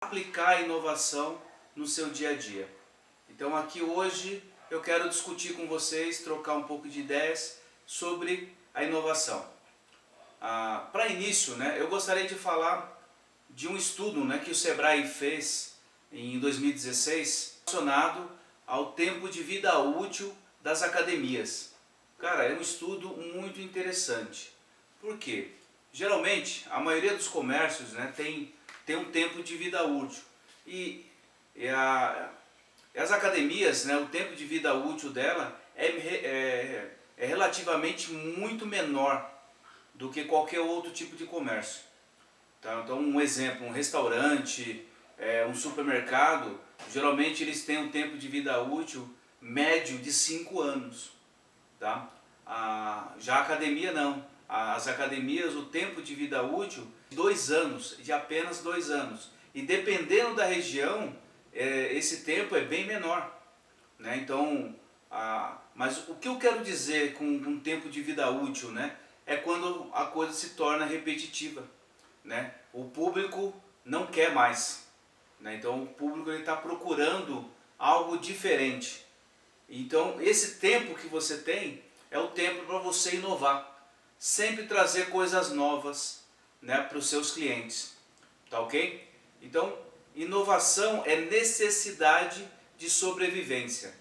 aplicar a inovação no seu dia a dia. Então aqui hoje eu quero discutir com vocês, trocar um pouco de ideias sobre a inovação. Ah, Para início, né, eu gostaria de falar de um estudo né, que o Sebrae fez em 2016 relacionado ao tempo de vida útil das academias. Cara, é um estudo muito interessante. Por quê? Geralmente, a maioria dos comércios né, tem, tem um tempo de vida útil. E, e a, as academias, né, o tempo de vida útil dela é, é, é relativamente muito menor do que qualquer outro tipo de comércio. Tá? Então, um exemplo, um restaurante, é, um supermercado, geralmente eles têm um tempo de vida útil médio de 5 anos. Tá? A, já a academia não. As academias, o tempo de vida útil, dois anos, de apenas dois anos. E dependendo da região, é, esse tempo é bem menor. Né? Então, a, mas o que eu quero dizer com um tempo de vida útil né? é quando a coisa se torna repetitiva. Né? O público não quer mais. Né? Então, o público está procurando algo diferente. Então, esse tempo que você tem é o tempo para você inovar. Sempre trazer coisas novas né, para os seus clientes. Tá ok? Então, inovação é necessidade de sobrevivência.